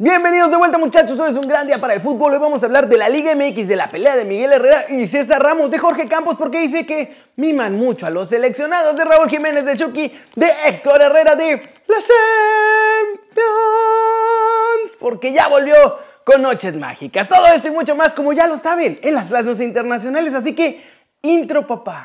Bienvenidos de vuelta muchachos, hoy es un gran día para el fútbol. Hoy vamos a hablar de la Liga MX, de la pelea de Miguel Herrera y César Ramos, de Jorge Campos, porque dice que miman mucho a los seleccionados, de Raúl Jiménez, de Chucky, de Héctor Herrera, de la Champions, porque ya volvió con Noches Mágicas. Todo esto y mucho más, como ya lo saben, en las plazas internacionales. Así que, intro papá.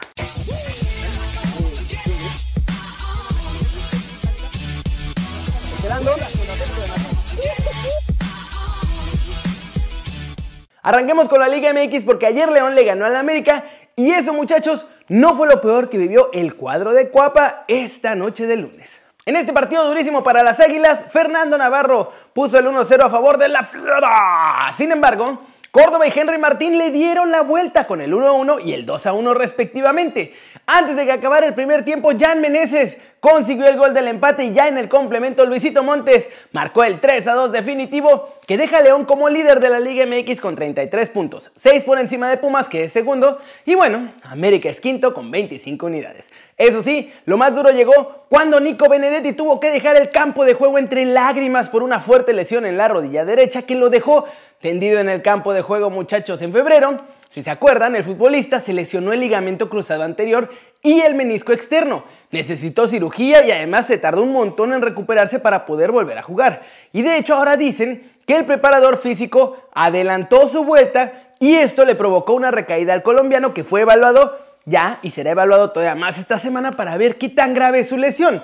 Arranquemos con la Liga MX porque ayer León le ganó al América y eso muchachos no fue lo peor que vivió el cuadro de Cuapa esta noche de lunes. En este partido durísimo para las Águilas, Fernando Navarro puso el 1-0 a favor de la Flora. Sin embargo, Córdoba y Henry Martín le dieron la vuelta con el 1-1 y el 2-1 respectivamente. Antes de que acabara el primer tiempo, Jan Meneses consiguió el gol del empate y ya en el complemento Luisito Montes marcó el 3 a 2 definitivo que deja a León como líder de la Liga MX con 33 puntos, 6 por encima de Pumas que es segundo y bueno, América es quinto con 25 unidades. Eso sí, lo más duro llegó cuando Nico Benedetti tuvo que dejar el campo de juego entre lágrimas por una fuerte lesión en la rodilla derecha que lo dejó tendido en el campo de juego muchachos en febrero. Si se acuerdan, el futbolista se lesionó el ligamento cruzado anterior y el menisco externo. Necesitó cirugía y además se tardó un montón en recuperarse para poder volver a jugar. Y de hecho ahora dicen que el preparador físico adelantó su vuelta y esto le provocó una recaída al colombiano que fue evaluado ya y será evaluado todavía más esta semana para ver qué tan grave es su lesión.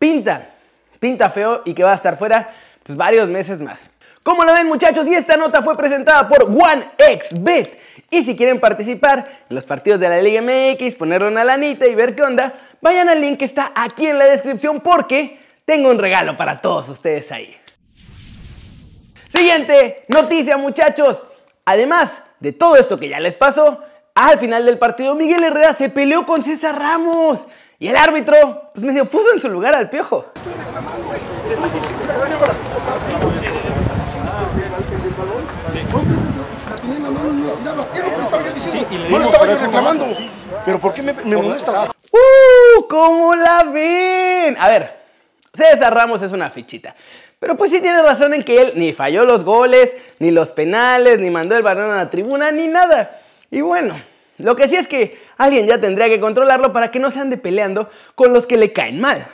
Pinta, pinta feo y que va a estar fuera pues, varios meses más. Como lo ven muchachos, y esta nota fue presentada por OneXBet. Y si quieren participar en los partidos de la Liga MX, ponerle una lanita y ver qué onda, vayan al link que está aquí en la descripción porque tengo un regalo para todos ustedes ahí. Siguiente noticia muchachos. Además de todo esto que ya les pasó, al final del partido Miguel Herrera se peleó con César Ramos. Y el árbitro, pues medio puso en su lugar al piojo. No lo estaba yo reclamando. Pero ¿por qué me, me molestas? ¡Uh! ¿Cómo la ven? A ver, César Ramos es una fichita. Pero pues sí tiene razón en que él ni falló los goles, ni los penales, ni mandó el balón a la tribuna, ni nada. Y bueno, lo que sí es que alguien ya tendría que controlarlo para que no se ande peleando con los que le caen mal.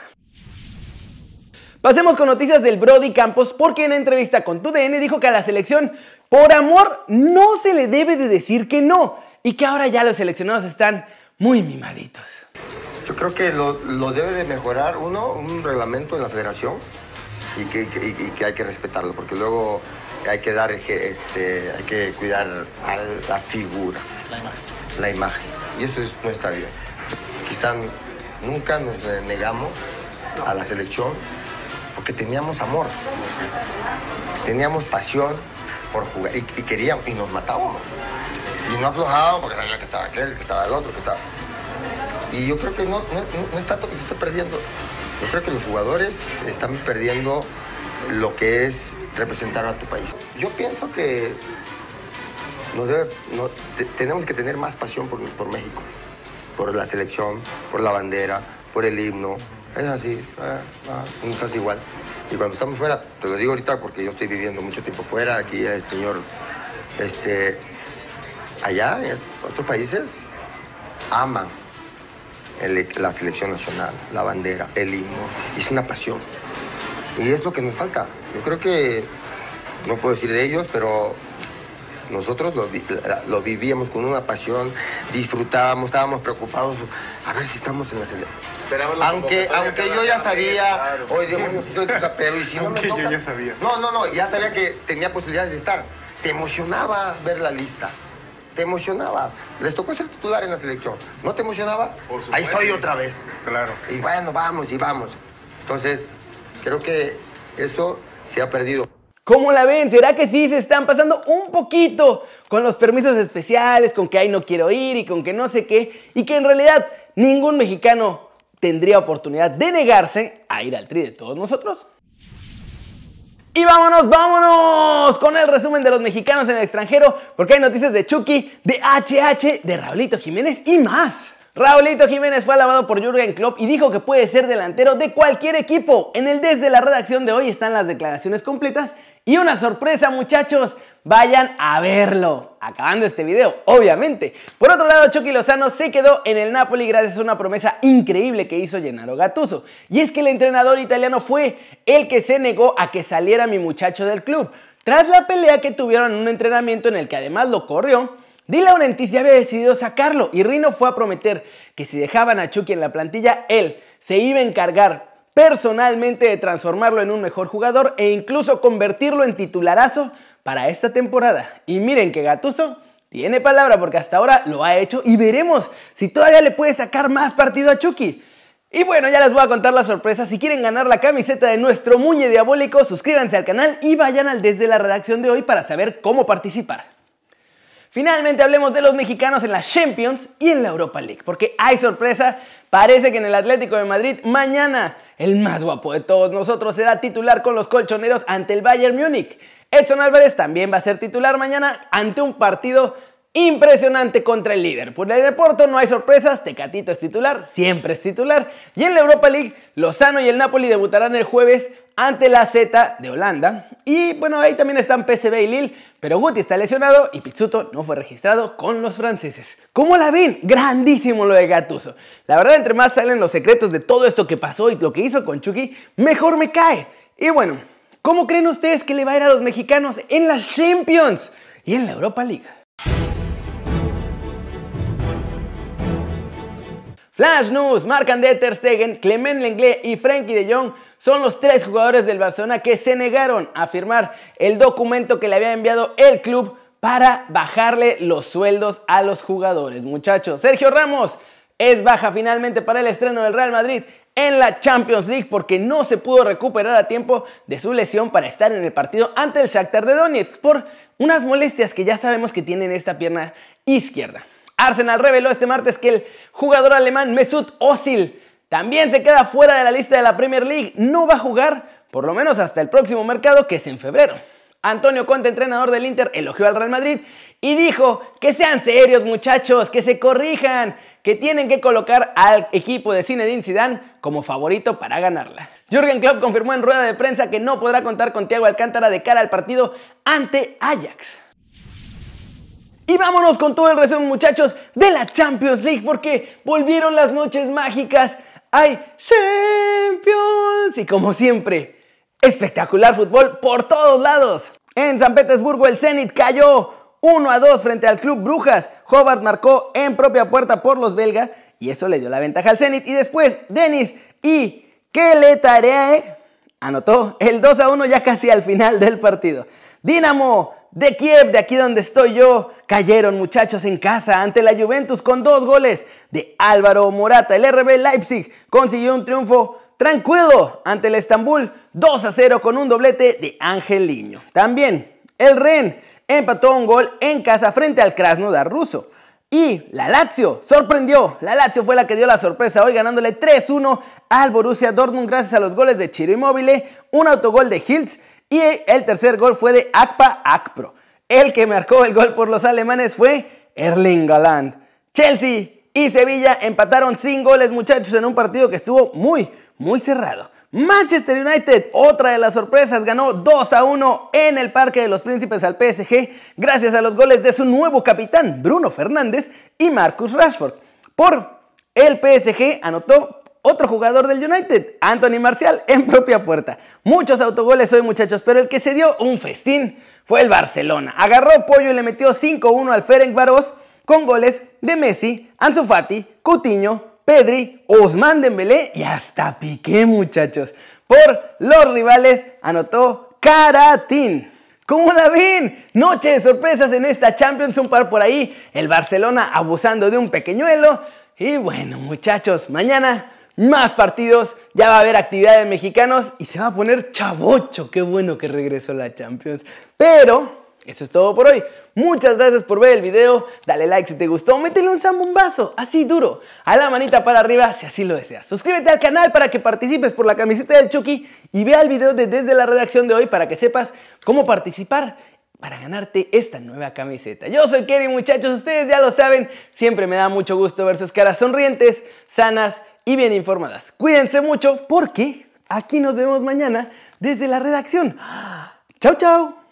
Pasemos con noticias del Brody Campos porque en entrevista con TUDN dijo que a la selección por amor no se le debe de decir que no y que ahora ya los seleccionados están muy mimaditos. Yo creo que lo, debe de mejorar uno, un reglamento en la federación y que, hay que respetarlo, porque luego hay que dar, este, hay que cuidar a la figura, la imagen. La imagen. Y eso no está bien. Aquí están, nunca nos negamos a la selección porque teníamos amor, teníamos pasión por jugar y, queríamos y nos matábamos. Y no aflojábamos porque sabía que estaba aquel, que estaba el otro, que estaba. Y yo creo que no, no, es tanto que se esté perdiendo. Yo creo que los jugadores están perdiendo lo que es representar a tu país. Yo pienso que nos tenemos que tener más pasión por, por, México, por la selección, por la bandera, por el himno. Es así, ah, ah, no es igual. Y cuando estamos fuera, te lo digo ahorita porque yo estoy viviendo mucho tiempo fuera, aquí el señor, este, allá en otros países aman la selección nacional, la bandera, el himno. Es una pasión. Y es lo que nos falta. Yo creo que, no puedo decir de ellos, pero nosotros lo, vivíamos con una pasión, disfrutábamos, estábamos preocupados a ver si estamos en la selección. Aunque, aunque yo ya sabía, soy pero y si no me yo ya sabía. No, no, no, ya sabía que tenía posibilidades de estar. Te emocionaba ver la lista te emocionaba. Les tocó ser titular en la selección. ¿No te emocionaba? Ahí estoy otra vez. Claro. Y bueno, vamos y vamos. Entonces, creo que eso se ha perdido. ¿Cómo la ven? ¿Será que sí se están pasando un poquito con los permisos especiales, con que ahí no quiero ir y con que no sé qué? Y que en realidad ningún mexicano tendría oportunidad de negarse a ir al tri de todos nosotros. Y vámonos, vámonos con el resumen de los mexicanos en el extranjero, porque hay noticias de Chucky, de HH, de Raulito Jiménez y más. Raulito Jiménez fue alabado por Jürgen Klopp y dijo que puede ser delantero de cualquier equipo. En el desde la redacción de hoy están las declaraciones completas Y una sorpresa muchachos, vayan a verlo. Acabando este video, obviamente. Por otro lado, Chucky Lozano se quedó en el Napoli gracias a una promesa increíble que hizo Gennaro Gattuso. Y es que el entrenador italiano fue el que se negó a que saliera mi muchacho del club. Tras la pelea que tuvieron en un entrenamiento en el que además lo corrió, Di Laurentiis ya había decidido sacarlo y Rino fue a prometer que si dejaban a Chucky en la plantilla, él se iba a encargar personalmente de transformarlo en un mejor jugador e incluso convertirlo en titularazo para esta temporada. Y miren que Gatuso tiene palabra porque hasta ahora lo ha hecho y veremos si todavía le puede sacar más partido a Chucky. Y bueno, ya les voy a contar la sorpresa. Si quieren ganar la camiseta de nuestro Muñe Diabólico, suscríbanse al canal y vayan al desde la redacción de hoy para saber cómo participar. Finalmente hablemos de los mexicanos en la Champions y en la Europa League, porque hay sorpresa. Parece que en el Atlético de Madrid mañana el más guapo de todos nosotros será titular con los colchoneros ante el Bayern Múnich. Edson Álvarez también va a ser titular mañana ante un partido impresionante contra el líder. Por el Porto no hay sorpresas, Tecatito es titular, siempre es titular. Y en la Europa League, Lozano y el Napoli debutarán el jueves ante la Z de Holanda. Y bueno, ahí también están PSV y Lille, pero Guti está lesionado y Pizzuto no fue registrado con los franceses. ¿Cómo la ven? Grandísimo lo de Gattuso. La verdad, entre más salen los secretos de todo esto que pasó y lo que hizo con Chucky, mejor me cae. Y bueno, ¿Cómo creen ustedes que le va a ir a los mexicanos en la Champions y en la Europa League? Flash News, Marc André Ter Stegen, Clement Lenglet y Frankie de Jong son los tres jugadores del Barcelona que se negaron a firmar el documento que le había enviado el club para bajarle los sueldos a los jugadores. Muchachos, Sergio Ramos es baja finalmente para el estreno del Real Madrid en la Champions League porque no se pudo recuperar a tiempo de su lesión para estar en el partido ante el Shakhtar de Donetsk por unas molestias que ya sabemos que tiene en esta pierna izquierda. Arsenal reveló este martes que el jugador alemán Mesut Özil también se queda fuera de la lista de la Premier League. No va a jugar por lo menos hasta el próximo mercado que es en febrero. Antonio Conte, entrenador del Inter, elogió al Real Madrid y dijo que sean serios muchachos, que se corrijan, que tienen que colocar al equipo de Zinedine Zidane como favorito para ganarla. Jürgen Klopp confirmó en rueda de prensa que no podrá contar con Thiago Alcántara de cara al partido ante Ajax. Y vámonos con todo el resumen muchachos de la Champions League porque volvieron las noches mágicas. Hay Champions y como siempre, espectacular fútbol por todos lados. En San Petersburgo el Zenit cayó 1 a 2 frente al Club Brujas. Hobart marcó en propia puerta por los belgas y eso le dio la ventaja al Zenit. Y después Denis y Keletareae anotó el 2 a 1 ya casi al final del partido. Dinamo de Kiev, de aquí donde estoy yo, cayeron muchachos en casa ante la Juventus con dos goles de Álvaro Morata. El RB Leipzig consiguió un triunfo tranquilo ante el Estambul 2 a 0 con un doblete de Ángel Liño. También el Ren empató un gol en casa frente al Krasnodar ruso. Y la Lazio sorprendió. La Lazio fue la que dio la sorpresa hoy ganándole 3-1 al Borussia Dortmund gracias a los goles de Chiro Immobile, un autogol de Hiltz y el tercer gol fue de Akpa Akpro. El que marcó el gol por los alemanes fue Erling Haaland. Chelsea y Sevilla empataron sin goles muchachos en un partido que estuvo muy, muy cerrado. Manchester United, otra de las sorpresas, ganó 2 a 1 en el Parque de los Príncipes al PSG gracias a los goles de su nuevo capitán, Bruno Fernández, y Marcus Rashford. Por el PSG anotó otro jugador del United, Anthony Marcial, en propia puerta. Muchos autogoles hoy muchachos, pero el que se dio un festín fue el Barcelona. Agarró pollo y le metió 5-1 al Ferencváros con goles de Messi, Ansu Fati, Coutinho, Pedri, Osman Dembélé y hasta Piqué, muchachos. Por los rivales anotó Caratín. ¿Cómo la ven? Noche de sorpresas en esta Champions, un par por ahí. El Barcelona abusando de un pequeñuelo. Y bueno, muchachos, mañana más partidos. Ya va a haber actividad de mexicanos y se va a poner chavocho. Qué bueno que regresó la Champions. Pero eso es todo por hoy. Muchas gracias por ver el video. Dale like si te gustó. Métele un zambombazo, así duro. A la manita para arriba si así lo deseas. Suscríbete al canal para que participes por la camiseta del Chucky. Y vea el video de desde la redacción de hoy para que sepas cómo participar para ganarte esta nueva camiseta. Yo soy Kerry muchachos, ustedes ya lo saben, siempre me da mucho gusto ver sus caras sonrientes, sanas y bien informadas. Cuídense mucho porque aquí nos vemos mañana desde la redacción. Chau, chau.